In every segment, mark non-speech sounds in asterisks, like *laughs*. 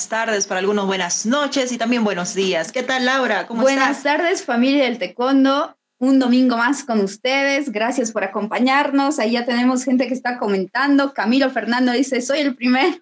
buenas tardes, para algunos buenas noches y también buenos días. ¿Qué tal, Laura? ¿Cómo buenas tardes, familia del Taekwondo. Un domingo más con ustedes. Gracias por acompañarnos. Ahí ya tenemos gente que está comentando. Camilo Fernando dice, soy el primero.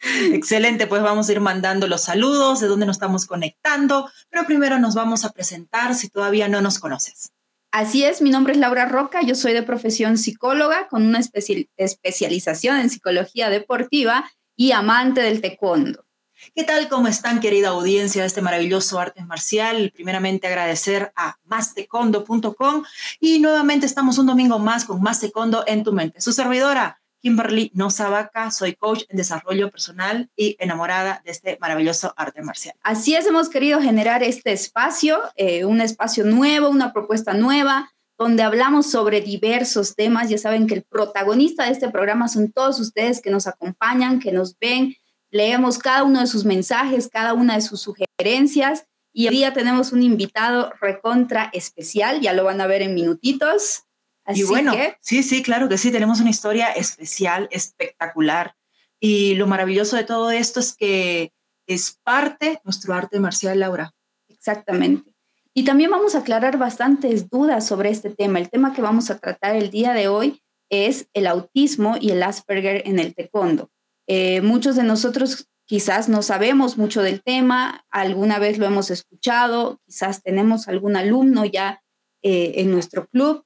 *laughs* Excelente, pues vamos a ir mandando los saludos de dónde nos estamos conectando, pero primero nos vamos a presentar si todavía no nos conoces. Así es, mi nombre es Laura Roca, yo soy de profesión psicóloga con una especialización en psicología deportiva y amante del taekwondo. ¿Qué tal? ¿Cómo están, querida audiencia de este maravilloso arte marcial? Primeramente agradecer a mastecondo.com y nuevamente estamos un domingo más con Más en tu mente. Su servidora, Kimberly Nosavaca, soy coach en desarrollo personal y enamorada de este maravilloso arte marcial. Así es, hemos querido generar este espacio, eh, un espacio nuevo, una propuesta nueva, donde hablamos sobre diversos temas. Ya saben que el protagonista de este programa son todos ustedes que nos acompañan, que nos ven, leemos cada uno de sus mensajes, cada una de sus sugerencias. Y hoy día tenemos un invitado recontra especial, ya lo van a ver en minutitos y bueno, sí, sí, claro que sí, tenemos una historia especial, espectacular. Y lo maravilloso de todo esto es que es parte nuestro arte marcial, Laura. Exactamente. Y también vamos a aclarar bastantes dudas sobre este tema. El tema que vamos a tratar el día de hoy es el autismo y el Asperger en el taekwondo. Eh, muchos de nosotros quizás no sabemos mucho del tema, alguna vez lo hemos escuchado, quizás tenemos algún alumno ya eh, en nuestro club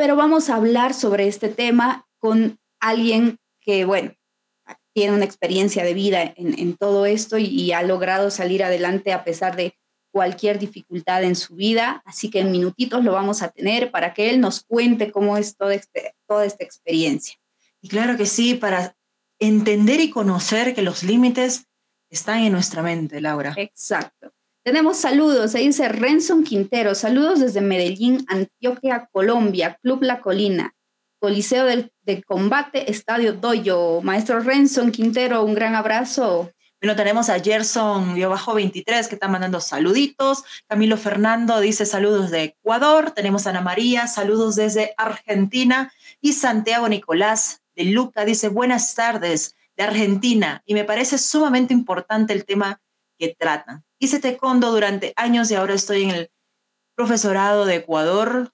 pero vamos a hablar sobre este tema con alguien que, bueno, tiene una experiencia de vida en, todo esto y, ha logrado salir adelante a pesar de cualquier dificultad en su vida. Así que en minutitos lo vamos a tener para que él nos cuente cómo es este, toda esta experiencia. Y claro que sí, para entender y conocer que los límites están en nuestra mente, Laura. Exacto. Tenemos saludos, ahí dice Renson Quintero, saludos desde Medellín, Antioquia, Colombia, Club La Colina, Coliseo del, de Combate, Estadio Doyo. Maestro Renson Quintero, un gran abrazo. Bueno, tenemos a Gerson bajo 23 que está mandando saluditos. Camilo Fernando dice saludos de Ecuador. Tenemos a Ana María, saludos desde Argentina. Y Santiago Nicolás de Luca dice buenas tardes de Argentina. Y me parece sumamente importante el tema que tratan. Hice taekwondo durante años y ahora estoy en el profesorado de Ecuador.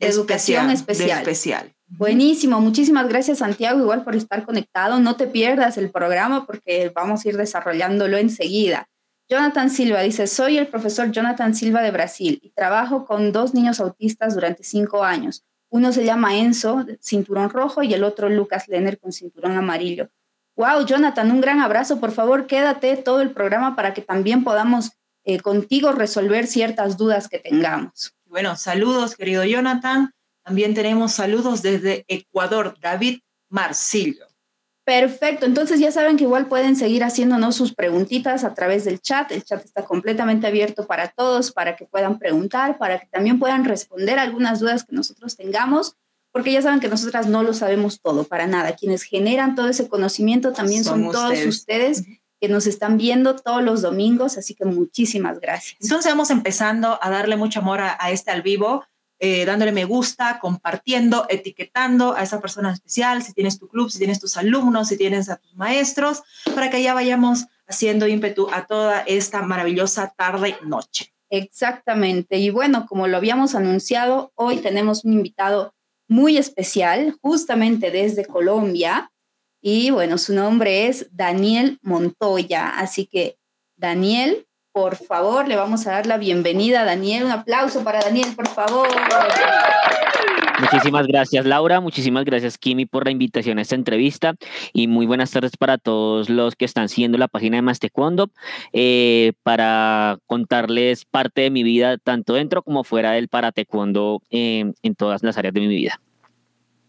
Educación especial. especial. Buenísimo, muchísimas gracias Santiago, igual por estar conectado. No te pierdas el programa porque vamos a ir desarrollándolo enseguida. Jonathan Silva dice, soy el profesor Jonathan Silva de Brasil y trabajo con dos niños autistas durante cinco años. Uno se llama Enzo, cinturón rojo, y el otro Lucas Lenner con cinturón amarillo. Wow, Jonathan, un gran abrazo. Por favor, quédate todo el programa para que también podamos eh, contigo resolver ciertas dudas que tengamos. Bueno, saludos, querido Jonathan. También tenemos saludos desde Ecuador, David Marcillo. Perfecto, entonces ya saben que igual pueden seguir haciéndonos sus preguntitas a través del chat. El chat está completamente abierto para todos, para que puedan preguntar, para que también puedan responder algunas dudas que nosotros tengamos porque ya saben que nosotras no lo sabemos todo, para nada. Quienes generan todo ese conocimiento también son todos ustedes que nos están viendo todos los domingos, así que muchísimas gracias. Entonces vamos empezando a darle mucho amor a, este al vivo, eh, dándole me gusta, compartiendo, etiquetando a esa persona especial, si tienes tu club, si tienes tus alumnos, si tienes a tus maestros, para que ya vayamos haciendo ímpetu a toda esta maravillosa tarde-noche. Exactamente. Y bueno, como lo habíamos anunciado, hoy tenemos un invitado muy especial, justamente desde Colombia. Y bueno, su nombre es Daniel Montoya. Así que, Daniel, por favor, le vamos a dar la bienvenida a Daniel. Un aplauso para Daniel, por favor. Muchísimas gracias, Laura. Muchísimas gracias, Kimi, por la invitación a esta entrevista. Y muy buenas tardes para todos los que están siguiendo la página de Más eh, para contarles parte de mi vida, tanto dentro como fuera del para Taekwondo eh, en todas las áreas de mi vida.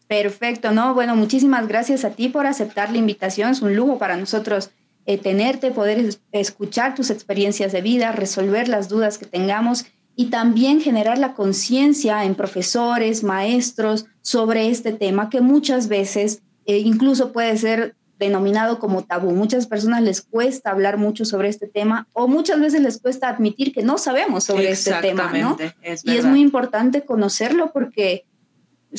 Perfecto, ¿no? Bueno, muchísimas gracias a ti por aceptar la invitación. Es un lujo para nosotros eh, tenerte, poder escuchar tus experiencias de vida, resolver las dudas que tengamos y también generar la conciencia en profesores, maestros sobre este tema que muchas veces eh, incluso puede ser denominado como tabú. Muchas personas les cuesta hablar mucho sobre este tema o muchas veces les cuesta admitir que no sabemos sobre este tema, ¿no? y es muy importante conocerlo porque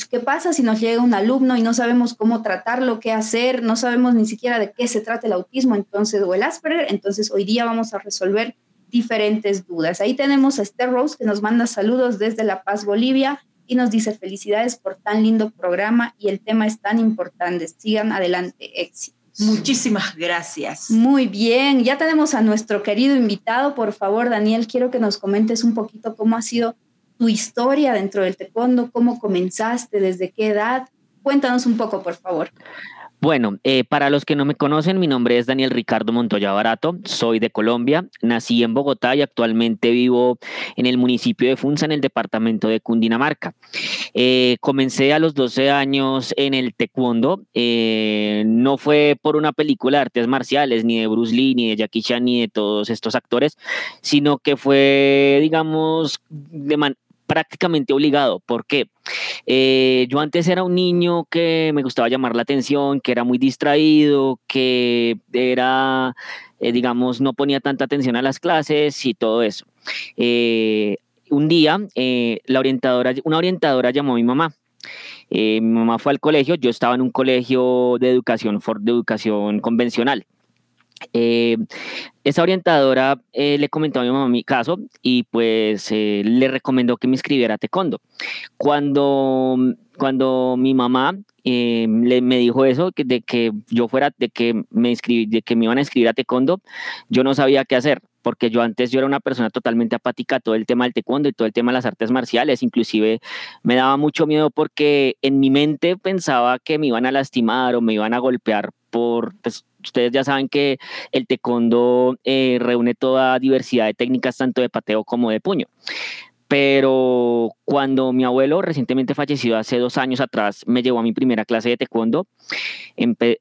¿Qué pasa si nos llega un alumno y no sabemos cómo tratarlo, qué hacer, no sabemos ni siquiera de qué se trata el autismo entonces o el Asperger? Entonces hoy día vamos a resolver diferentes dudas. Ahí tenemos a Esther Rose que nos manda saludos desde La Paz, Bolivia y nos dice felicidades por tan lindo programa y el tema es tan importante. Sigan adelante, éxito. Muchísimas gracias. Muy bien, ya tenemos a nuestro querido invitado. Por favor, Daniel, quiero que nos comentes un poquito cómo ha sido tu historia dentro del taekwondo, cómo comenzaste, desde qué edad. Cuéntanos un poco, por favor. Bueno, eh, para los que no me conocen, mi nombre es Daniel Ricardo Montoya Barato, soy de Colombia, nací en Bogotá y actualmente vivo en el municipio de Funza, en el departamento de Cundinamarca. Eh, comencé a los 12 años en el taekwondo, eh, no fue por una película de artes marciales, ni de Bruce Lee, ni de Jackie Chan, ni de todos estos actores, sino que fue, digamos, de, prácticamente obligado. ¿Por qué? Eh, yo antes era un niño que me gustaba llamar la atención, que era muy distraído, que era, eh, digamos, no ponía tanta atención a las clases y todo eso. Eh, un día, la orientadora, una orientadora llamó a mi mamá. mi mamá fue al colegio, yo estaba en un colegio de educación, de educación convencional. Eh, esa orientadora eh, le comentó a mi mamá mi caso y pues eh, le recomendó que me inscribiera a taekwondo. Cuando, cuando mi mamá le, me dijo eso, de que yo fuera, de que, me inscribí, de que me iban a inscribir a taekwondo, yo no sabía qué hacer porque yo antes yo era una persona totalmente apática a todo el tema del taekwondo y todo el tema de las artes marciales, inclusive me daba mucho miedo porque en mi mente pensaba que me iban a lastimar o me iban a golpear por, pues, ustedes ya saben que el taekwondo eh, reúne toda diversidad de técnicas, tanto de pateo como de puño. Pero cuando mi abuelo, recientemente fallecido hace dos años atrás, me llevó a mi primera clase de taekwondo, eh,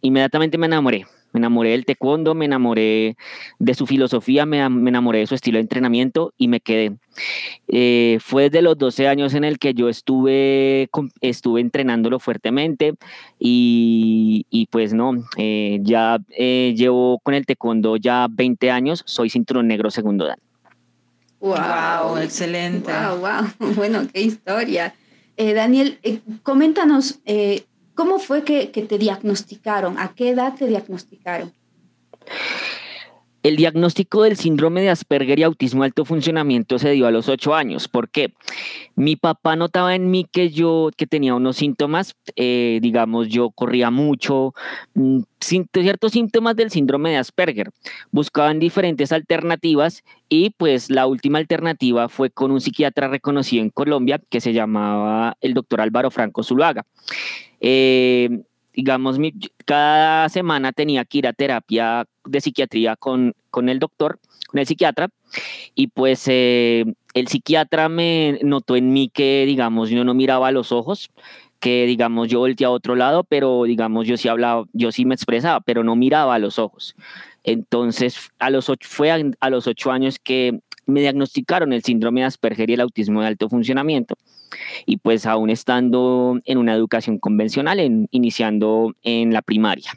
inmediatamente me enamoré me enamoré del taekwondo, me enamoré de su filosofía, me, enamoré de su estilo de entrenamiento y me quedé. Eh, fue desde los 12 años en el que yo estuve, estuve entrenándolo fuertemente y, pues no, eh, ya eh, llevo con el taekwondo ya 20 años, soy cinturón negro segundo dan. Wow, excelente. Wow, wow, *laughs* bueno, qué historia. Daniel, coméntanos, ¿Cómo fue que, te diagnosticaron? ¿A qué edad te diagnosticaron? El diagnóstico del síndrome de Asperger y autismo alto funcionamiento se dio a los ocho años. ¿Por qué? Mi papá notaba en mí que yo que tenía unos síntomas, eh, digamos, yo corría mucho, mm, ciertos síntomas del síndrome de Asperger. Buscaban diferentes alternativas y pues la última alternativa fue con un psiquiatra reconocido en Colombia que se llamaba el doctor Álvaro Franco Zuluaga. Eh, digamos, cada semana tenía que ir a terapia de psiquiatría con, con el doctor, con el psiquiatra, y pues eh, el psiquiatra me notó en mí que, digamos, yo no miraba a los ojos, que, digamos, yo volteaba a otro lado, pero, digamos, yo sí hablaba, yo sí me expresaba, pero no miraba a los ojos. Entonces, a los ocho, fue a los ocho años que me diagnosticaron el síndrome de Asperger y el autismo de alto funcionamiento y pues aún estando en una educación convencional, en, iniciando en la primaria.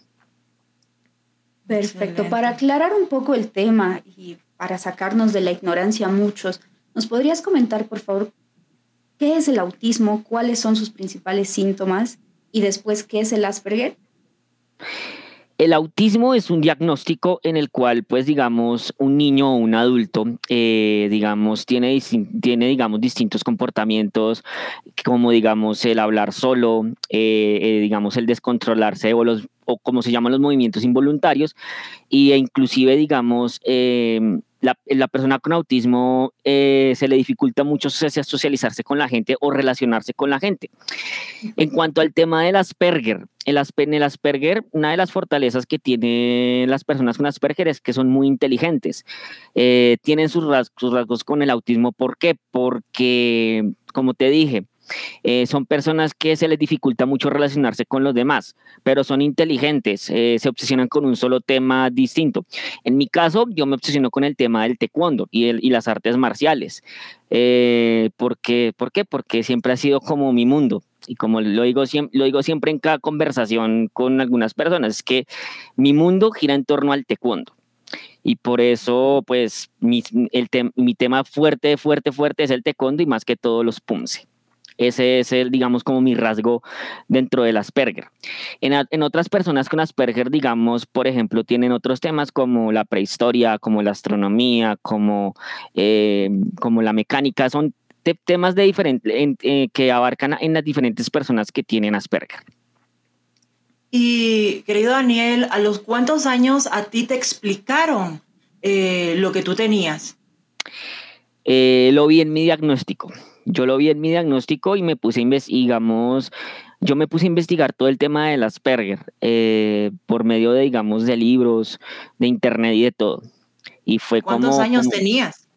Perfecto. Para aclarar un poco el tema y para sacarnos de la ignorancia a muchos, ¿nos podrías comentar, por favor, qué es el autismo, cuáles son sus principales síntomas y después qué es el Asperger? El autismo es un diagnóstico en el cual, pues, digamos, un niño o un adulto, eh, digamos, tiene, tiene, digamos, distintos comportamientos, como, digamos, el hablar solo, eh, eh, digamos, el descontrolarse o los o como se llaman los movimientos involuntarios, e inclusive, digamos, la, la, persona con autismo eh, se le dificulta mucho socializarse con la gente o relacionarse con la gente. En cuanto al tema del Asperger, el, el Asperger, una de las fortalezas que tienen las personas con Asperger es que son muy inteligentes. Eh, tienen sus sus rasgos con el autismo. ¿Por qué? Porque, como te dije, eh, son personas que se les dificulta mucho relacionarse con los demás, pero son inteligentes, eh, se obsesionan con un solo tema distinto. En mi caso, yo me obsesiono con el tema del taekwondo y, y las artes marciales. Eh, porque, ¿Por qué? Porque siempre ha sido como mi mundo. Y como lo digo, lo digo siempre en cada conversación con algunas personas, es que mi mundo gira en torno al taekwondo y por eso pues mi, el mi tema fuerte, fuerte, fuerte es el taekwondo y más que todo los punce. Ese es el, digamos, como mi rasgo dentro del Asperger. En, otras personas con Asperger, digamos, por ejemplo, tienen otros temas como la prehistoria, como la astronomía, como, eh, como la mecánica. Son temas de diferente, eh, que abarcan en las diferentes personas que tienen Asperger. Y querido Daniel, ¿a los cuántos años a ti te explicaron eh, lo que tú tenías? lo vi en mi diagnóstico yo lo vi en mi diagnóstico y me puse a investigar, yo me puse a investigar todo el tema del Asperger eh, por medio de, digamos, de libros, de internet y de todo. Y fue ¿Cuántos años tenías?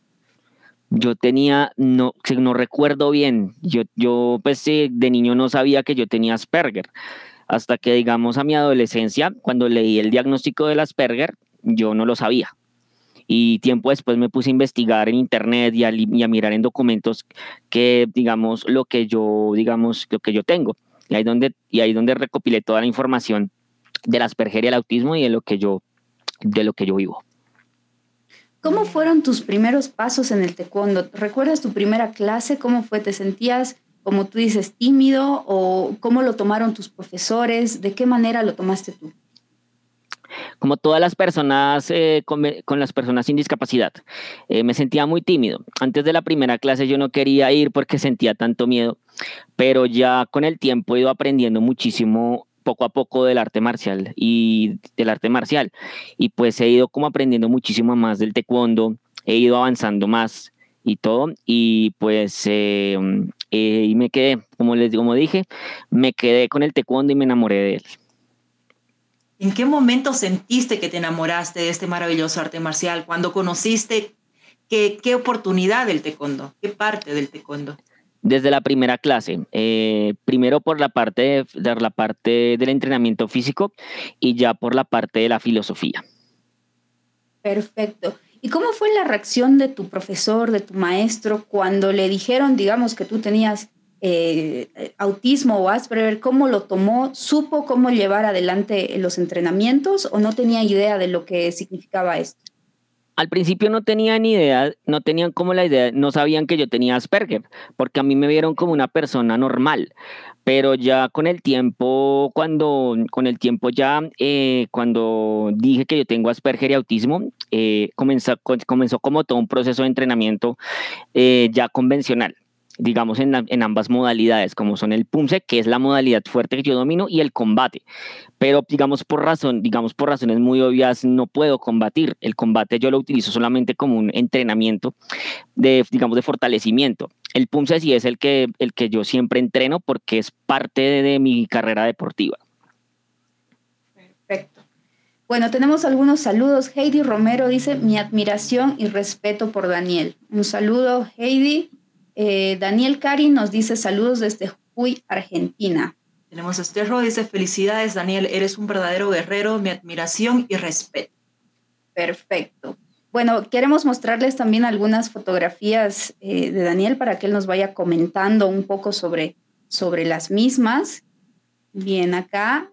Yo tenía, no, no recuerdo bien, yo, yo pues de niño no sabía que yo tenía Asperger, hasta que digamos a mi adolescencia, cuando leí el diagnóstico del Asperger, yo no lo sabía y tiempo después me puse a investigar en internet y a, mirar en documentos que, digamos, lo que yo, digamos, lo que yo tengo. Y ahí donde, y ahí donde recopilé toda la información de la Asperger y el autismo y de lo que yo, de lo que yo vivo. ¿Cómo fueron tus primeros pasos en el taekwondo? ¿Recuerdas tu primera clase? ¿Cómo fue? ¿Te sentías, como tú dices, tímido? ¿O cómo lo tomaron tus profesores? ¿De qué manera lo tomaste tú? Como todas las personas eh, con, las personas sin discapacidad. Eh, me sentía muy tímido. Antes de la primera clase yo no quería ir porque sentía tanto miedo, pero ya con el tiempo he ido aprendiendo muchísimo poco a poco del arte marcial y del arte marcial y pues he ido como aprendiendo muchísimo más del taekwondo, he ido avanzando más y todo y pues eh, y me quedé, como les como dije, me quedé con el taekwondo y me enamoré de él. ¿En qué momento sentiste que te enamoraste de este maravilloso arte marcial? ¿Cuando conociste qué, qué oportunidad del taekwondo? ¿Qué parte del taekwondo? Desde la primera clase, eh, primero por la parte, de, la parte del entrenamiento físico y ya por la parte de la filosofía. Perfecto. ¿Y cómo fue la reacción de tu profesor, de tu maestro, cuando le dijeron, digamos, que tú tenías eh, autismo o Asperger, cómo lo tomó, supo cómo llevar adelante los entrenamientos o no tenía idea de lo que significaba esto? Al principio no tenían idea, no tenían como la idea, no sabían que yo tenía Asperger, porque a mí me vieron como una persona normal, pero ya con el tiempo, cuando, con el tiempo ya, eh, cuando dije que yo tengo Asperger y autismo, eh, comenzó, comenzó como todo un proceso de entrenamiento ya convencional digamos, en, en, ambas modalidades, como son el PUMSE, que es la modalidad fuerte que yo domino, y el combate. Pero, digamos, por razón, digamos, por razones muy obvias, no puedo combatir. El combate yo lo utilizo solamente como un entrenamiento de, digamos, de fortalecimiento. El PUMSE sí es el que, el que yo siempre entreno porque es parte de, mi carrera deportiva. Perfecto. Bueno, tenemos algunos saludos. Heidi Romero dice, mi admiración y respeto por Daniel. Un saludo, Heidi. Eh, Daniel Cari nos dice saludos desde Jujuy, Argentina. Tenemos a Esterro, dice felicidades Daniel, eres un verdadero guerrero, mi admiración y respeto. Perfecto. Bueno, queremos mostrarles también algunas fotografías eh, de Daniel para que él nos vaya comentando un poco sobre, sobre las mismas. Bien, acá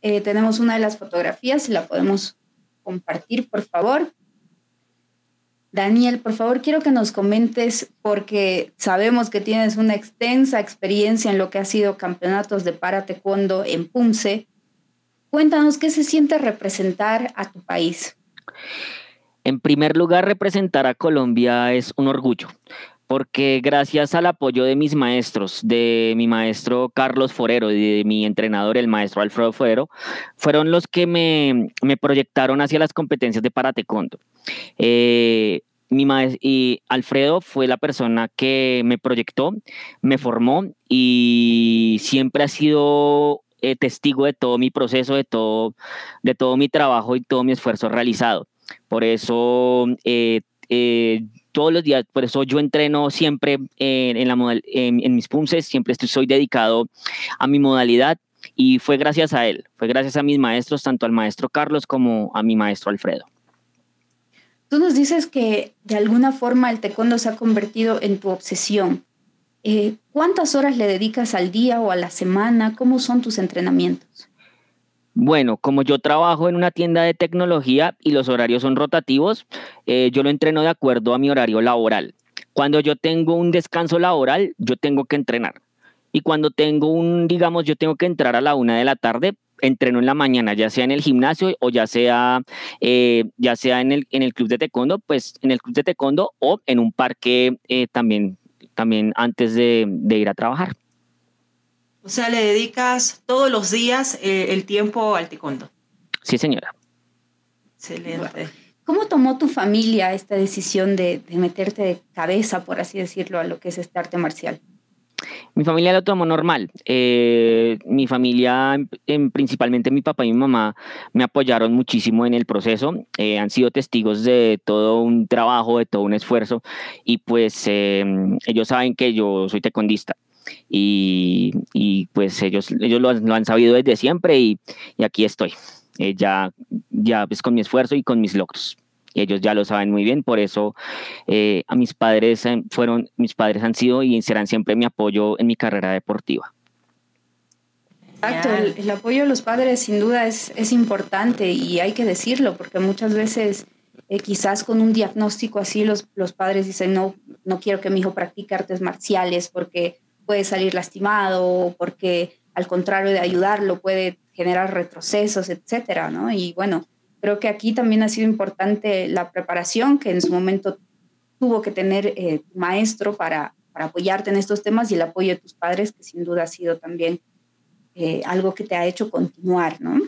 eh, tenemos una de las fotografías, si la podemos compartir, por favor. Daniel, por favor, quiero que nos comentes, porque sabemos que tienes una extensa experiencia en lo que ha sido campeonatos de para taekwondo en Punce. Cuéntanos qué se siente representar a tu país. En primer lugar, representar a Colombia es un orgullo, porque gracias al apoyo de mis maestros, de mi maestro Carlos Forero y de mi entrenador, el maestro Alfredo Forero, fueron los que me, proyectaron hacia las competencias de para taekwondo. Eh, mi y Alfredo fue la persona que me proyectó, me formó y siempre ha sido eh, testigo de todo mi proceso, de todo, de todo mi trabajo y todo mi esfuerzo realizado. Por eso, eh, todos los días, por eso yo entreno siempre en, la en, mis punces, siempre estoy, soy dedicado a mi modalidad y fue gracias a él, fue gracias a mis maestros, tanto al maestro Carlos como a mi maestro Alfredo. Tú nos dices que de alguna forma el taekwondo se ha convertido en tu obsesión. Eh, ¿Cuántas horas le dedicas al día o a la semana? ¿Cómo son tus entrenamientos? Bueno, como yo trabajo en una tienda de tecnología y los horarios son rotativos, eh, yo lo entreno de acuerdo a mi horario laboral. Cuando yo tengo un descanso laboral, yo tengo que entrenar. Y cuando tengo un, digamos, yo tengo que entrar a la una de la tarde, entreno en la mañana, ya sea en el gimnasio o ya sea, eh, ya sea en el, en el club de taekwondo, pues en el club de taekwondo o en un parque eh, también, también antes de, ir a trabajar. O sea, le dedicas todos los días eh, el tiempo al taekwondo. Sí, señora. Excelente. ¿Cómo tomó tu familia esta decisión de, de meterte de cabeza, por así decirlo, a lo que es este arte marcial? Mi familia lo tomó normal. Eh, mi familia, principalmente mi papá y mi mamá, me apoyaron muchísimo en el proceso. Eh, han sido testigos de todo un trabajo, de todo un esfuerzo. Y pues eh, ellos saben que yo soy tecondista. Y, pues ellos, ellos lo, han sabido desde siempre y, y aquí estoy. ya, ya pues con mi esfuerzo y con mis logros ellos ya lo saben muy bien, por eso eh, a mis padres eh, fueron, mis padres han sido y serán siempre mi apoyo en mi carrera deportiva. Exacto, el, apoyo de los padres sin duda es, es, importante y hay que decirlo, porque muchas veces eh, quizás con un diagnóstico así los, los padres dicen, no, no quiero que mi hijo practique artes marciales porque puede salir lastimado o porque al contrario de ayudarlo puede generar retrocesos, etcétera, ¿no? Y bueno, Creo que aquí también ha sido importante la preparación que en su momento tuvo que tener eh, maestro para, para, apoyarte en estos temas y el apoyo de tus padres, que sin duda ha sido también eh, algo que te ha hecho continuar, ¿no?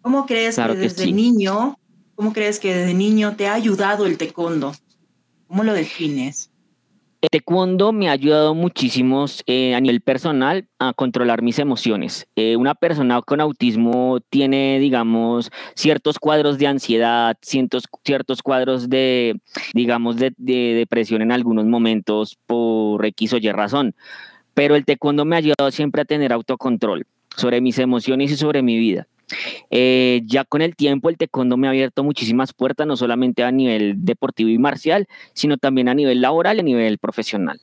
¿Cómo crees que desde niño, cómo crees que desde niño te ha ayudado el taekwondo? ¿Cómo lo defines? El taekwondo me ha ayudado muchísimo eh, a nivel personal a controlar mis emociones. Eh, una persona con autismo tiene, digamos, ciertos cuadros de ansiedad, ciertos, ciertos cuadros de, digamos, de, de depresión en algunos momentos por X o Y razón. Pero el taekwondo me ha ayudado siempre a tener autocontrol sobre mis emociones y sobre mi vida. Eh, ya con el tiempo el taekwondo me ha abierto muchísimas puertas, no solamente a nivel deportivo y marcial, sino también a nivel laboral y a nivel profesional.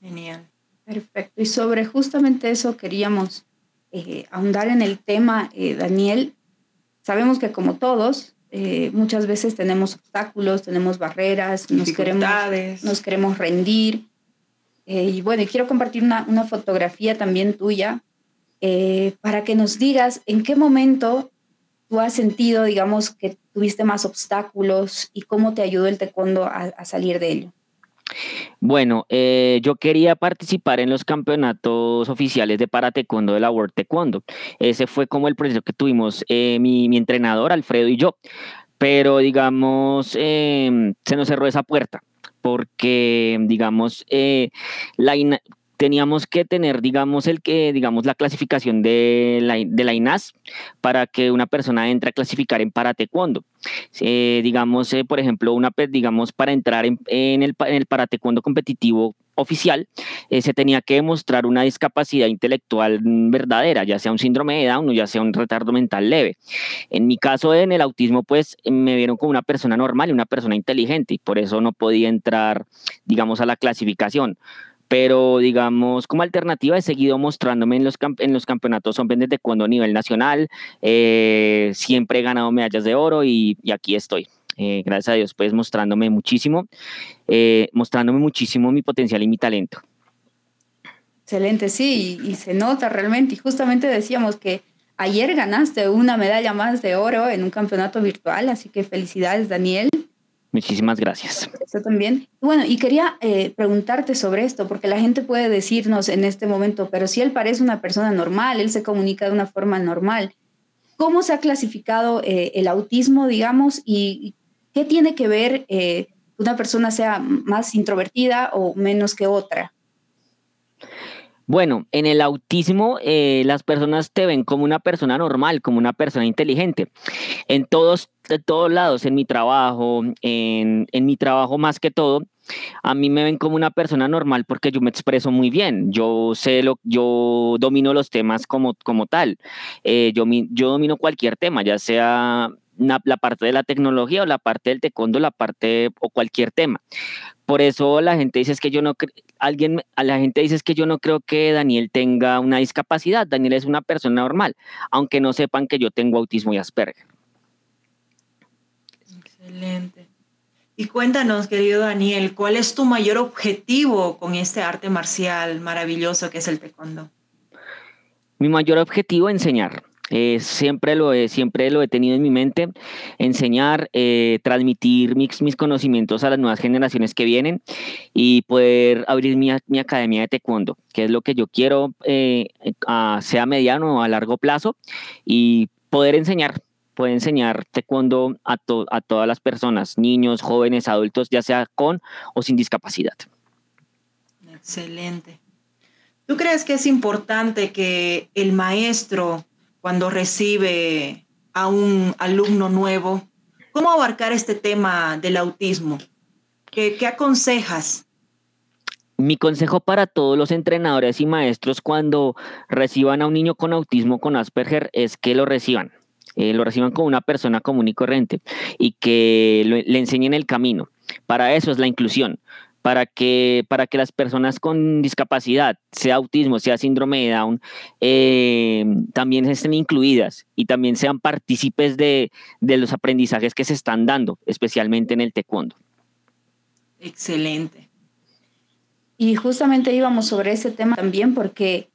Genial. Perfecto. Y sobre justamente eso queríamos eh, ahondar en el tema, eh, Daniel. Sabemos que como todos, muchas veces tenemos obstáculos, tenemos barreras, nos queremos, nos queremos rendir. Y bueno, quiero compartir una, una fotografía también tuya eh, para que nos digas en qué momento tú has sentido, digamos, que tuviste más obstáculos y cómo te ayudó el taekwondo a, salir de ello. Bueno, eh, yo quería participar en los campeonatos oficiales de para taekwondo de la World Taekwondo. Ese fue como el proceso que tuvimos eh, mi, mi, entrenador, Alfredo y yo. Pero, digamos, em, se nos cerró esa puerta porque, digamos, la, teníamos que tener, digamos, el que, digamos, la clasificación de la, de la INAS para que una persona entre a clasificar en para taekwondo. Eh, digamos, eh, por ejemplo, una, digamos, para entrar en, en, el, en el para taekwondo competitivo oficial, eh, se tenía que demostrar una discapacidad intelectual verdadera, ya sea un síndrome de Down o ya sea un retardo mental leve. En mi caso, en el autismo, pues me vieron como una persona normal y una persona inteligente y por eso no podía entrar, digamos, a la clasificación pero digamos, como alternativa he seguido mostrándome en los, en los campeonatos hombres de cuando a nivel nacional, eh, siempre he ganado medallas de oro y, aquí estoy. Eh, gracias a Dios, pues mostrándome muchísimo, eh, mostrándome muchísimo mi potencial y mi talento. Excelente, sí, y, y se nota realmente. Y justamente decíamos que ayer ganaste una medalla más de oro en un campeonato virtual, así que felicidades, Daniel. Muchísimas gracias. Eso también. Bueno, y quería eh, preguntarte sobre esto, porque la gente puede decirnos en este momento, pero si él parece una persona normal, él se comunica de una forma normal, ¿cómo se ha clasificado eh, el autismo, digamos, y qué tiene que ver eh, una persona sea más introvertida o menos que otra? Bueno, en el autismo las personas te ven como una persona normal, como una persona inteligente. En todos de todos lados, en mi trabajo, en, mi trabajo más que todo, a mí me ven como una persona normal porque yo me expreso muy bien, yo sé lo, yo domino los temas como, como tal, eh, yo, yo domino cualquier tema, ya sea la parte de la tecnología o la parte del taekwondo, la parte o cualquier tema. Por eso la gente dice es que yo no alguien a la gente dice es que yo no creo que Daniel tenga una discapacidad, Daniel es una persona normal, aunque no sepan que yo tengo autismo y Asperger. Excelente. Y cuéntanos, querido Daniel, ¿cuál es tu mayor objetivo con este arte marcial maravilloso que es el taekwondo? Mi mayor objetivo, es enseñar. Eh, siempre, lo he, siempre lo he tenido en mi mente, enseñar, eh, transmitir mis, mis, conocimientos a las nuevas generaciones que vienen y poder abrir mi, mi academia de taekwondo, que es lo que yo quiero, eh, sea mediano o a largo plazo, y poder enseñar, poder enseñar taekwondo a, a todas las personas, niños, jóvenes, adultos, ya sea con o sin discapacidad. Excelente. ¿Tú crees que es importante que el maestro cuando recibe a un alumno nuevo? ¿Cómo abarcar este tema del autismo? ¿Qué, aconsejas? Mi consejo para todos los entrenadores y maestros cuando reciban a un niño con autismo con Asperger es que lo reciban. Eh, lo reciban como una persona común y corriente y que le enseñen el camino. Para eso es la inclusión para que, para que las personas con discapacidad, sea autismo, sea síndrome de Down, eh, también estén incluidas y también sean partícipes de, de, los aprendizajes que se están dando, especialmente en el taekwondo. Excelente. Y justamente íbamos sobre ese tema también porque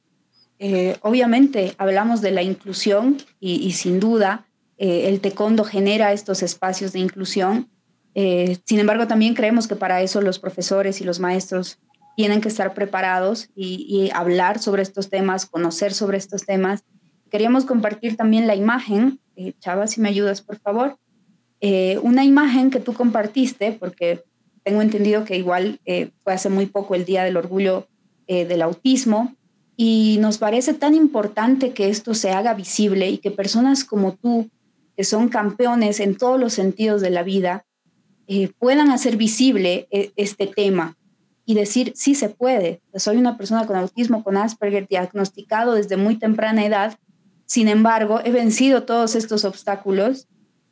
eh, obviamente hablamos de la inclusión y, sin duda eh, el taekwondo genera estos espacios de inclusión eh, sin embargo, también creemos que para eso los profesores y los maestros tienen que estar preparados y, hablar sobre estos temas, conocer sobre estos temas. Queríamos compartir también la imagen, eh, Chava, si me ayudas, por favor, eh, una imagen que tú compartiste, porque tengo entendido que igual fue hace muy poco el Día del Orgullo del Autismo, y nos parece tan importante que esto se haga visible y que personas como tú, que son campeones en todos los sentidos de la vida, eh, puedan hacer visible eh, este tema y decir, sí se puede. Soy una persona con autismo, con Asperger, diagnosticado desde muy temprana edad. Sin embargo, he vencido todos estos obstáculos.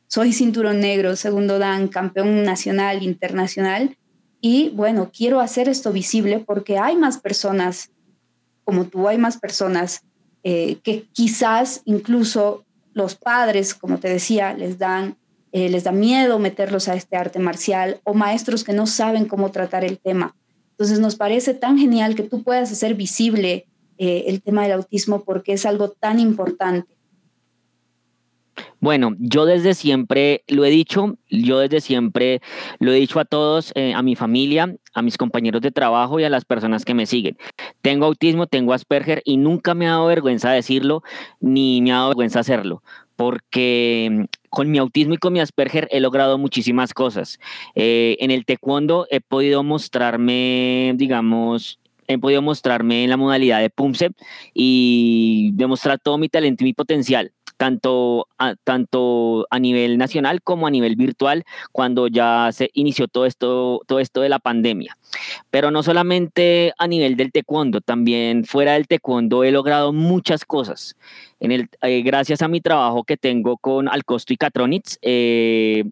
Soy cinturón negro, segundo dan, campeón nacional, internacional. Y bueno, quiero hacer esto visible porque hay más personas como tú, hay más personas eh, que quizás incluso los padres, como te decía, les dan eh, les da miedo meterlos a este arte marcial o maestros que no saben cómo tratar el tema. Entonces nos parece tan genial que tú puedas hacer visible eh, el tema del autismo porque es algo tan importante. Bueno, yo desde siempre lo he dicho, yo desde siempre lo he dicho a todos, eh, a mi familia, a mis compañeros de trabajo y a las personas que me siguen. Tengo autismo, tengo Asperger y nunca me ha dado vergüenza decirlo, ni me ha dado vergüenza hacerlo, porque con mi autismo y con mi Asperger he logrado muchísimas cosas. Eh, en el taekwondo he podido mostrarme, digamos, he podido mostrarme en la modalidad de Pumse y demostrar todo mi talento y mi potencial tanto a, tanto a nivel nacional como a nivel virtual cuando ya se inició todo esto, todo esto de la pandemia. Pero no solamente a nivel del taekwondo, también fuera del taekwondo he logrado muchas cosas. En el, eh, gracias a mi trabajo que tengo con Alcosto y Catronitz, eh,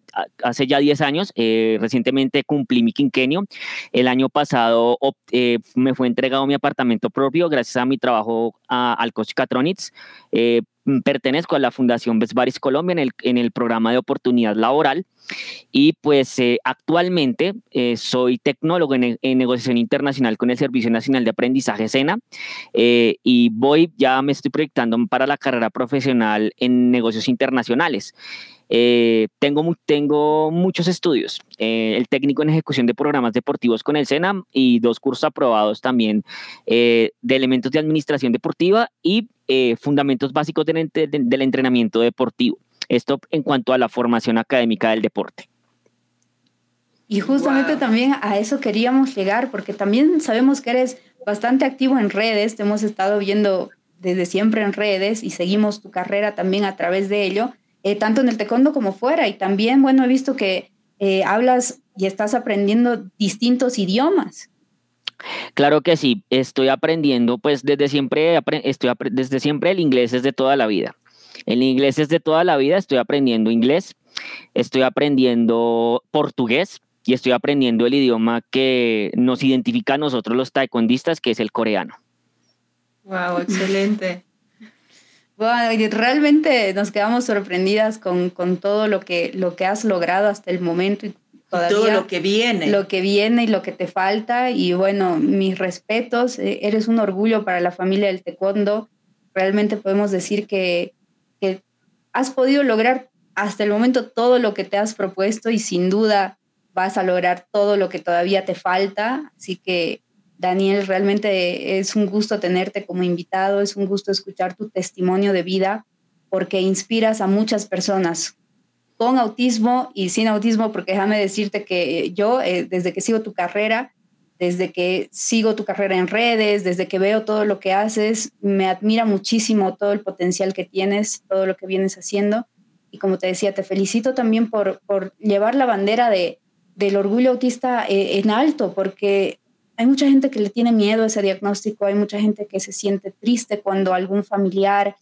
hace ya 10 años, eh, recientemente cumplí mi quinquenio. El año pasado me fue entregado mi apartamento propio gracias a mi trabajo a Alcosto y Catronitz. Mm, pertenezco a la Fundación Besbaris Colombia en el, en el programa de oportunidad laboral y pues eh, actualmente eh, soy tecnólogo en, negociación internacional con el Servicio Nacional de Aprendizaje SENA eh, y voy, ya me estoy proyectando para la carrera profesional en negocios internacionales. tengo, tengo muchos estudios, el técnico en ejecución de programas deportivos con el SENA y dos cursos aprobados también de elementos de administración deportiva y fundamentos básicos del entrenamiento deportivo. Esto en cuanto a la formación académica del deporte. Y justamente también a eso queríamos llegar, porque también sabemos que eres bastante activo en redes, te hemos estado viendo desde siempre en redes y seguimos tu carrera también a través de ello, eh, tanto en el taekwondo como fuera. Y también, bueno, he visto que eh, hablas y estás aprendiendo distintos idiomas. Claro que sí, estoy aprendiendo, pues desde siempre, estoy, desde siempre el inglés es de toda la vida. El inglés es de toda la vida, estoy aprendiendo inglés, estoy aprendiendo portugués y estoy aprendiendo el idioma que nos identifica a nosotros los taekwondistas, que es el coreano. Wow, excelente. Bueno, realmente nos quedamos sorprendidas con, todo lo que, lo que has logrado hasta el momento y todavía. Todo lo que viene. Lo que viene y lo que te falta. Y bueno, mis respetos, eh, eres un orgullo para la familia del taekwondo. Realmente podemos decir que, que has podido lograr hasta el momento todo lo que te has propuesto y sin duda vas a lograr todo lo que todavía te falta. Así que, Daniel, realmente es un gusto tenerte como invitado, es un gusto escuchar tu testimonio de vida porque inspiras a muchas personas con autismo y sin autismo, porque déjame decirte que yo, eh, desde que sigo tu carrera, desde que sigo tu carrera en redes, desde que veo todo lo que haces, me admira muchísimo todo el potencial que tienes, todo lo que vienes haciendo. Y como te decía, te felicito también por, por llevar la bandera de, del orgullo autista eh, en alto, porque hay mucha gente que le tiene miedo a ese diagnóstico, hay mucha gente que se siente triste cuando algún familiar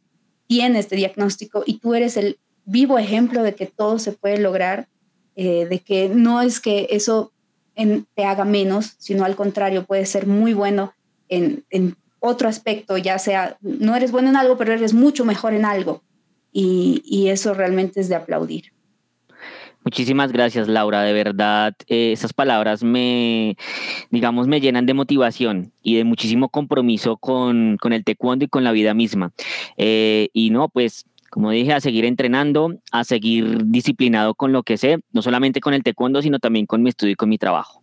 tiene este diagnóstico y tú eres el vivo ejemplo de que todo se puede lograr, eh, de que no es que eso te haga menos, sino al contrario, puede ser muy bueno en, en, otro aspecto, ya sea, no eres bueno en algo, pero eres mucho mejor en algo. Y, y eso realmente es de aplaudir. Muchísimas gracias, Laura. De verdad, eh, esas palabras me, digamos, me llenan de motivación y de muchísimo compromiso con, con el taekwondo y con la vida misma. Eh, y no, pues como dije, a seguir entrenando, a seguir disciplinado con lo que sé, no solamente con el taekwondo, sino también con mi estudio y con mi trabajo.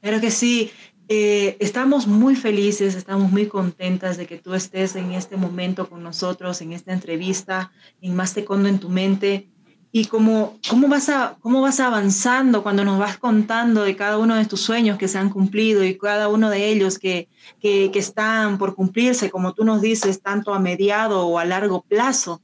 Claro que sí. Eh, estamos muy felices, estamos muy contentas de que tú estés en este momento con nosotros, en esta entrevista, en Más Taekwondo en tu mente y cómo, cómo, vas a, cómo vas avanzando cuando nos vas contando de cada uno de tus sueños que se han cumplido y cada uno de ellos que, que, que están por cumplirse, como tú nos dices, tanto a mediado o a largo plazo.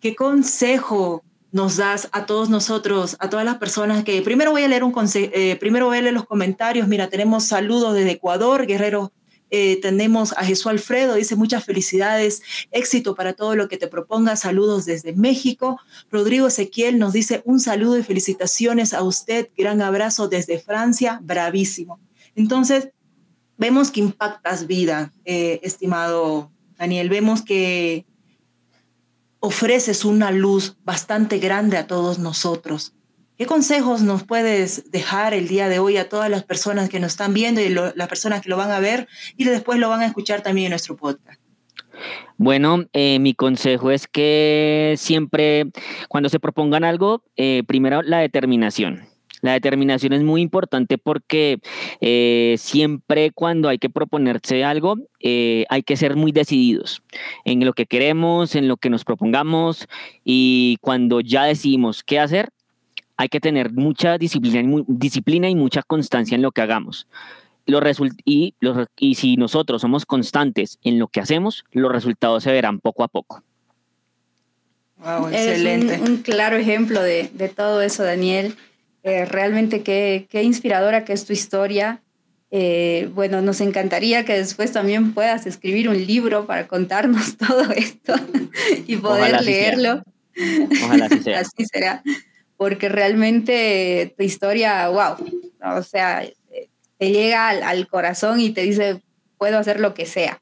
¿Qué consejo nos das a todos nosotros, a todas las personas que primero voy a leer un eh, primero voy a leer los comentarios. Mira, tenemos saludos desde Ecuador, Guerrero eh, tenemos a Jesús Alfredo, dice muchas felicidades, éxito para todo lo que te proponga. Saludos desde México. Rodrigo Ezequiel nos dice un saludo y felicitaciones a usted. Gran abrazo desde Francia, bravísimo. Entonces, vemos que impactas vida, eh, estimado Daniel. Vemos que ofreces una luz bastante grande a todos nosotros. ¿Qué consejos nos puedes dejar el día de hoy a todas las personas que nos están viendo y las personas que lo van a ver y después lo van a escuchar también en nuestro podcast? Bueno, eh, mi consejo es que siempre cuando se propongan algo, eh, primero la determinación. La determinación es muy importante porque eh, siempre cuando hay que proponerse algo, hay que ser muy decididos en lo que queremos, en lo que nos propongamos y cuando ya decidimos qué hacer, hay que tener mucha disciplina y, disciplina y mucha constancia en lo que hagamos. y, y si nosotros somos constantes en lo que hacemos, los resultados se verán poco a poco. excelente. Un, claro ejemplo de, de todo eso, Daniel. Eh, realmente qué, qué, inspiradora que es tu historia. Eh, bueno, nos encantaría que después también puedas escribir un libro para contarnos *laughs* todo esto y poder leerlo. Ojalá así sea. *laughs* así será porque realmente tu historia, wow, o sea, te llega al, corazón y te dice, puedo hacer lo que sea.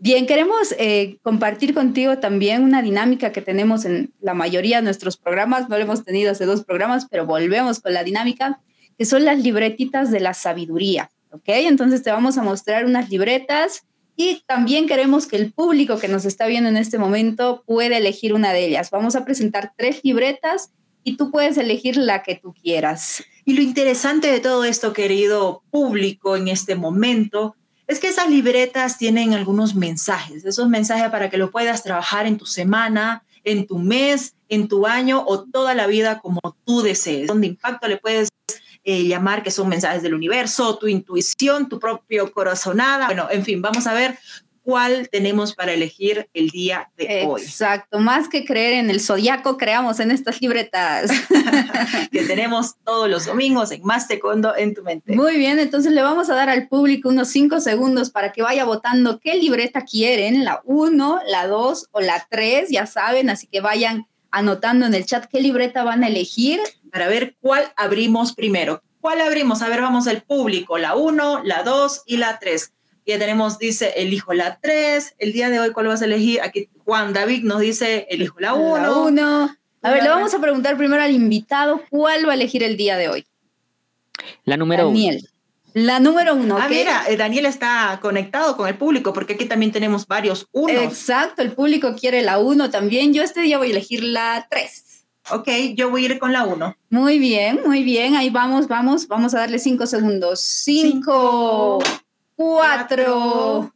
Bien, queremos eh, compartir contigo también una dinámica que tenemos en la mayoría de nuestros programas, no lo hemos tenido hace dos programas, pero volvemos con la dinámica, que son las libretitas de la sabiduría, ¿ok? Entonces te vamos a mostrar unas libretas y también queremos que el público que nos está viendo en este momento pueda elegir una de ellas. Vamos a presentar tres libretas y tú puedes elegir la que tú quieras. Y lo interesante de todo esto, querido público, en este momento, es que esas libretas tienen algunos mensajes, esos mensajes para que lo puedas trabajar en tu semana, en tu mes, en tu año o toda la vida como tú desees. Donde impacto le puedes eh, llamar que son mensajes del universo, tu intuición, tu propio corazonada. Bueno, en fin, vamos a ver cuál tenemos para elegir el día de hoy. Exacto, más que creer en el zodiaco, creamos en estas libretas. *laughs* *laughs* que tenemos todos los domingos en Más Taekwondo en tu mente. Muy bien, entonces le vamos a dar al público unos cinco segundos para que vaya votando qué libreta quieren, la 1, la 2 o la 3, ya saben, así que vayan anotando en el chat qué libreta van a elegir. Para ver cuál abrimos primero. ¿Cuál abrimos? A ver, vamos al público, la 1, la 2 y la 3 ya tenemos, dice, elijo la 3. El día de hoy, ¿cuál vas a elegir? Aquí Juan David nos dice, elijo la 1. A ver, le vamos a preguntar primero al invitado cuál va a elegir el día de hoy. La número Daniel. La número uno. Ah, ¿ok? mira, eh, Daniel está conectado con el público porque aquí también tenemos varios unos. Exacto, el público quiere la uno también. Yo este día voy a elegir la tres. Ok, yo voy a ir con la uno. Muy bien, muy bien. Ahí vamos, vamos. Vamos a darle cinco segundos. Cinco, cuatro,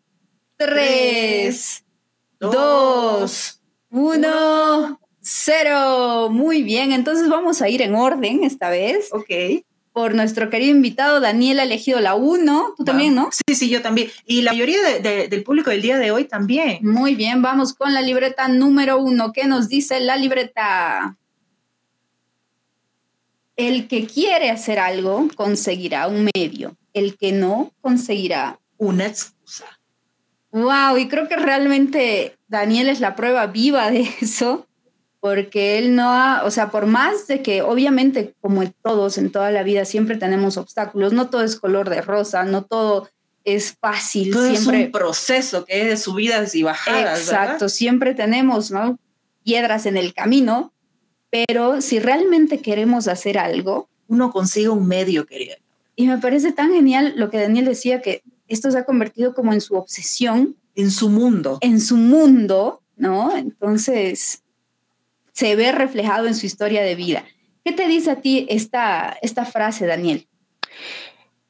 tres, dos, uno, cero. Muy bien. Entonces vamos a ir en orden esta vez. Ok. Por nuestro querido invitado, Daniel ha elegido la uno. Tú también, ¿no? Sí, sí, yo también. Y la mayoría de- de- del público del día de hoy también. Muy bien, vamos con la libreta número uno. ¿Qué nos dice la libreta? El que quiere hacer algo conseguirá un medio. El que no conseguirá. Una excusa. Wow, y creo que realmente Daniel es la prueba viva de eso, porque él no ha, o sea, por más de que obviamente como todos en toda la vida siempre tenemos obstáculos, no todo es color de rosa, no todo es fácil, Todo siempre es un proceso que es de subidas y bajadas. Exacto, ¿verdad? siempre tenemos ¿no? piedras en el camino, pero si realmente queremos hacer algo, Uno consigue un medio, querida. Y me parece tan genial lo que Daniel decía, que esto se ha convertido como en su obsesión, En su mundo. en su mundo, ¿no? Entonces, se ve reflejado en su historia de vida. ¿Qué te dice a ti esta, esta frase, Daniel?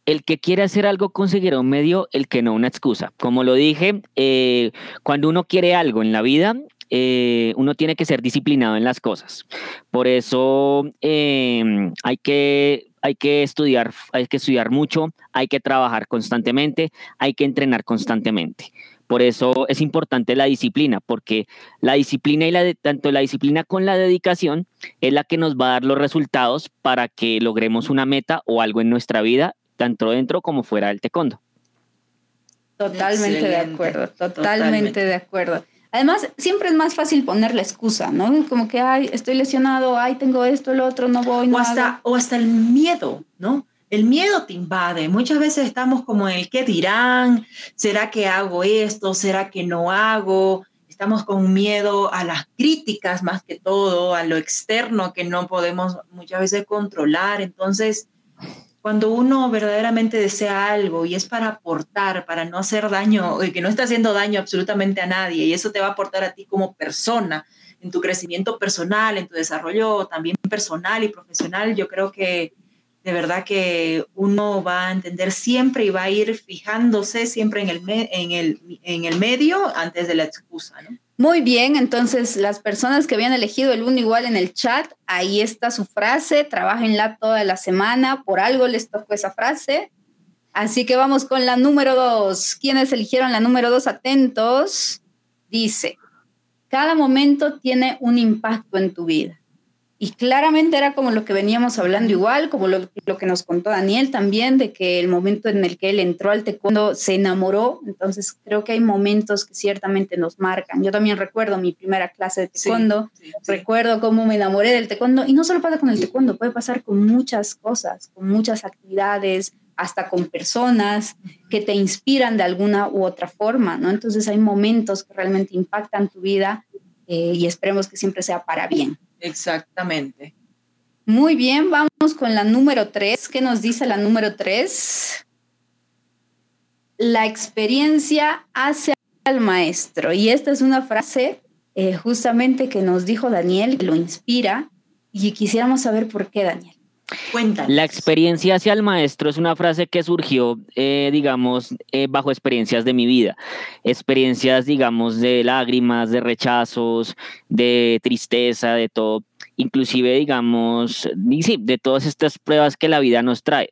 El que quiere hacer algo conseguirá un medio, el que no una excusa. Como lo dije, eh, cuando uno quiere algo en la vida, eh, uno tiene que ser disciplinado en las cosas. Por eso eh, hay que hay que estudiar, hay que estudiar mucho, hay que trabajar constantemente, hay que entrenar constantemente. Por eso es importante la disciplina, porque la disciplina y la de, tanto la disciplina con la dedicación es la que nos va a dar los resultados para que logremos una meta o algo en nuestra vida, tanto dentro como fuera del taekwondo. Totalmente de acuerdo, totalmente, totalmente. de acuerdo. Además, siempre es más fácil poner la excusa, ¿no? Como que, ay, estoy lesionado, ay, tengo esto, el otro, no voy, no o hasta, hago. o hasta el miedo, ¿no? El miedo te invade. Muchas veces estamos como en el qué dirán, ¿será que hago esto? ¿Será que no hago? Estamos con miedo a las críticas más que todo, a lo externo que no podemos muchas veces controlar. Entonces, cuando uno verdaderamente desea algo y es para aportar, para no hacer daño, *laughs* que no está haciendo daño absolutamente a nadie, y eso te va a aportar a ti como persona, en tu crecimiento personal, en tu desarrollo también personal y profesional, yo creo que de verdad que uno va a entender siempre y va a ir fijándose siempre en el, me- en el, en el medio antes de la excusa, ¿no? Muy bien, entonces las personas que habían elegido el uno igual en el chat, ahí está su frase, trabajenla toda la semana, por algo les tocó esa frase. Así que vamos con la número dos. ¿Quiénes eligieron la número dos? Atentos. Dice, cada momento tiene un impacto en tu vida. Y claramente era como lo que veníamos hablando igual, como lo, lo que nos contó Daniel también, de que el momento en el que él entró al taekwondo se enamoró. Entonces creo que hay momentos que ciertamente nos marcan. Yo también recuerdo mi primera clase de Sí, taekwondo, sí, sí. recuerdo cómo me enamoré del taekwondo y no solo pasa con el taekwondo, puede pasar con muchas cosas, con muchas actividades, hasta con personas que te inspiran de alguna u otra forma, ¿no? Entonces hay momentos que realmente impactan tu vida eh, y esperemos que siempre sea para bien. Exactamente. Muy bien, vamos con la número tres. ¿Qué nos dice la número tres? La experiencia hace al maestro. Y esta es una frase eh, justamente que nos dijo Daniel, lo inspira. Y quisiéramos saber por qué, Daniel. La experiencia hacia el maestro es una frase que surgió, eh, digamos, eh, bajo experiencias de mi vida. Experiencias, digamos, de lágrimas, de rechazos, de tristeza, de todo. Inclusive, digamos, sí, de todas estas pruebas que la vida nos trae.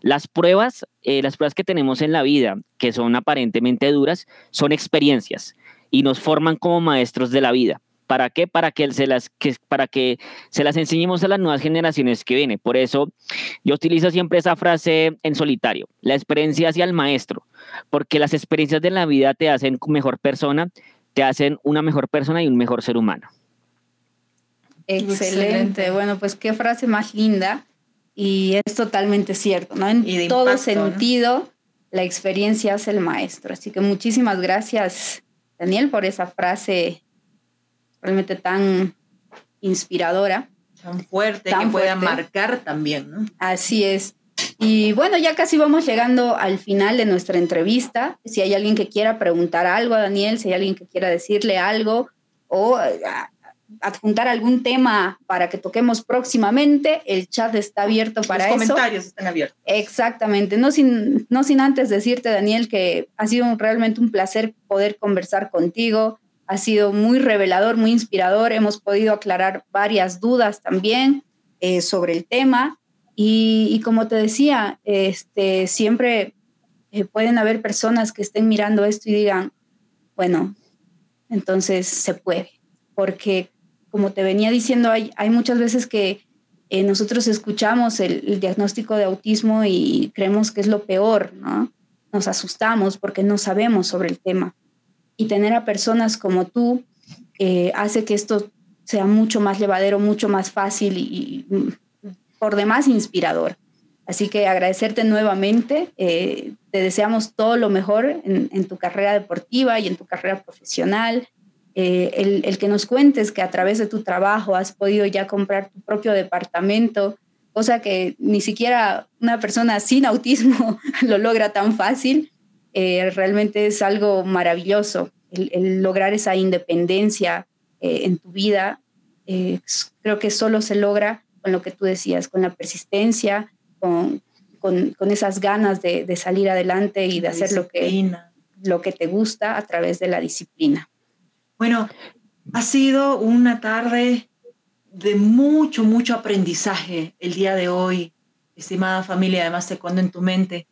Las pruebas, eh, las pruebas que tenemos en la vida, que son aparentemente duras, son experiencias y nos forman como maestros de la vida. ¿Para qué? Para que, se las, que, para que se las enseñemos a las nuevas generaciones que vienen. Por eso yo utilizo siempre esa frase en solitario, la experiencia hacia el maestro, porque las experiencias de la vida te hacen mejor persona, te hacen una mejor persona y un mejor ser humano. Excelente. Bueno, pues qué frase más linda. Y es totalmente cierto, ¿no? En Y todo impacto, ¿no? sentido, la experiencia hace el maestro. Así que muchísimas gracias, Daniel, por esa frase realmente tan inspiradora. Tan fuerte que pueda marcar también, ¿no? Así es. Y bueno, ya casi vamos llegando al final de nuestra entrevista. Si hay alguien que quiera preguntar algo a Daniel, si hay alguien que quiera decirle algo o adjuntar algún tema para que toquemos próximamente, el chat está abierto para eso. Los comentarios están abiertos. Exactamente. No sin, no sin antes decirte, Daniel, que ha sido realmente un placer poder conversar contigo. Ha sido muy revelador, muy inspirador. Hemos podido aclarar varias dudas también eh, sobre el tema. Y, como te decía, este, siempre eh, pueden haber personas que estén mirando esto y digan, bueno, entonces se puede. Porque como te venía diciendo, hay, muchas veces que eh, nosotros escuchamos el, diagnóstico de autismo y creemos que es lo peor, ¿no? Nos asustamos porque no sabemos sobre el tema. Y tener a personas como tú eh, hace que esto sea mucho más llevadero, mucho más fácil y, por demás inspirador. Así que agradecerte nuevamente. Eh, te deseamos todo lo mejor en, tu carrera deportiva y en tu carrera profesional. Eh, el, que nos cuentes que a través de tu trabajo has podido ya comprar tu propio departamento, cosa que ni siquiera una persona sin autismo *laughs* lo logra tan fácil, eh, realmente es algo maravilloso. El, lograr esa independencia eh, en tu vida, creo que solo se logra con lo que tú decías, con la persistencia, con, con, esas ganas de, de, salir adelante y de hacer lo que, lo que te gusta a través de la disciplina. Bueno, ha sido una tarde de mucho, mucho aprendizaje el día de hoy, estimada familia, además te cuando en tu mente.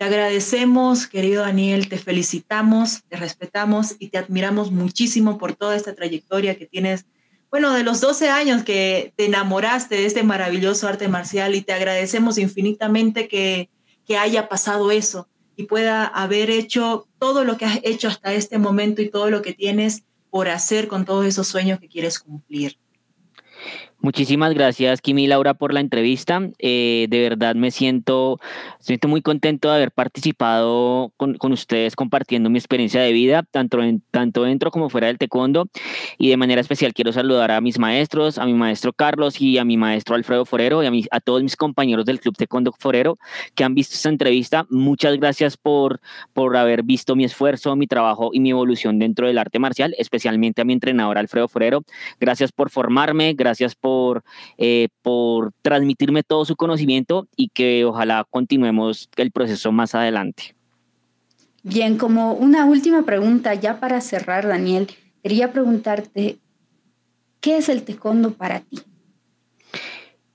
Te agradecemos, querido Daniel, te felicitamos, te respetamos y te admiramos muchísimo por toda esta trayectoria que tienes, bueno, de los 12 años que te enamoraste de este maravilloso arte marcial y te agradecemos infinitamente que, que haya pasado eso y pueda haber hecho todo lo que has hecho hasta este momento y todo lo que tienes por hacer con todos esos sueños que quieres cumplir. Muchísimas gracias, Kimi y Laura, por la entrevista. Eh, de verdad me siento, siento muy contento de haber participado con, con, ustedes compartiendo mi experiencia de vida, tanto, en, tanto dentro como fuera del taekwondo. Y de manera especial quiero saludar a mis maestros, a mi maestro Carlos y a mi maestro Alfredo Forero y a, a todos mis compañeros del Club Taekwondo Forero que han visto esta entrevista. Muchas gracias por, por haber visto mi esfuerzo, mi trabajo y mi evolución dentro del arte marcial, especialmente a mi entrenador Alfredo Forero. Gracias por formarme, gracias por por, eh, por transmitirme todo su conocimiento y que ojalá continuemos el proceso más adelante. Bien, como una última pregunta ya para cerrar, Daniel, quería preguntarte, ¿qué es el taekwondo para ti?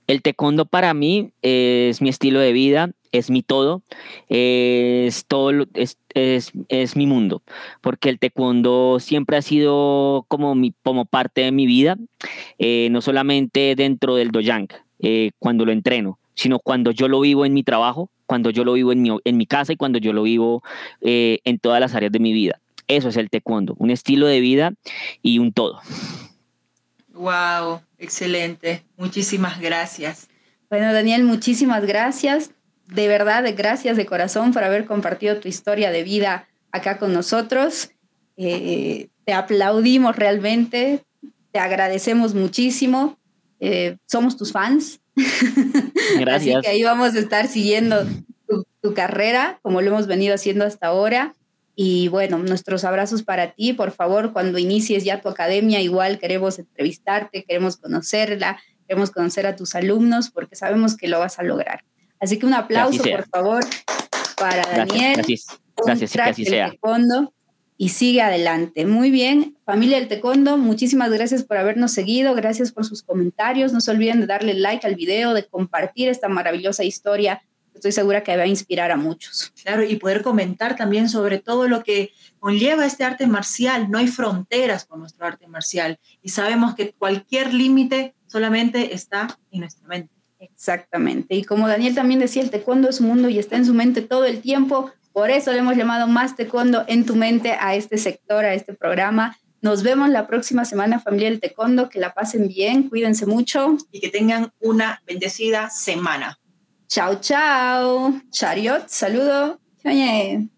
El taekwondo para mí es mi estilo de vida, es mi todo, es todo, es, es, es, mi mundo, porque el taekwondo siempre ha sido como, mi, como parte de mi vida, eh, no solamente dentro del dojang, eh, cuando lo entreno, sino cuando yo lo vivo en mi trabajo, cuando yo lo vivo en mi, en mi casa y cuando yo lo vivo eh, en todas las áreas de mi vida. Eso es el taekwondo, un estilo de vida y un todo. Wow, excelente. Muchísimas gracias. Bueno, Daniel, muchísimas gracias. De verdad, gracias de corazón por haber compartido tu historia de vida acá con nosotros. Eh, te aplaudimos realmente, te agradecemos muchísimo. Eh, somos tus fans. *laughs* Gracias. Así que ahí vamos a estar siguiendo tu carrera, como lo hemos venido haciendo hasta ahora. Y bueno, nuestros abrazos para ti. Por favor, cuando inicies ya tu academia, igual queremos entrevistarte, queremos conocerla, queremos conocer a tus alumnos porque sabemos que lo vas a lograr. Así que un aplauso, por favor, para Daniel. Gracias, gracias, que así sea. y sigue adelante. Muy bien, familia del Tecondo, muchísimas gracias por habernos seguido, gracias por sus comentarios. No se olviden de darle like al video, de compartir esta maravillosa historia estoy segura que va a inspirar a muchos. Claro, y poder comentar también sobre todo lo que conlleva este arte marcial. No hay fronteras con nuestro arte marcial y sabemos que cualquier límite solamente está en nuestra mente. Exactamente. Y como Daniel también decía, el taekwondo es un mundo y está en su mente todo el tiempo. Por eso le hemos llamado Más Taekwondo en tu mente a este sector, a este programa. Nos vemos la próxima semana, familia del Taekwondo. Que la pasen bien, cuídense mucho. Y que tengan una bendecida semana. Chao, chao. Chariot, saludo. Oye.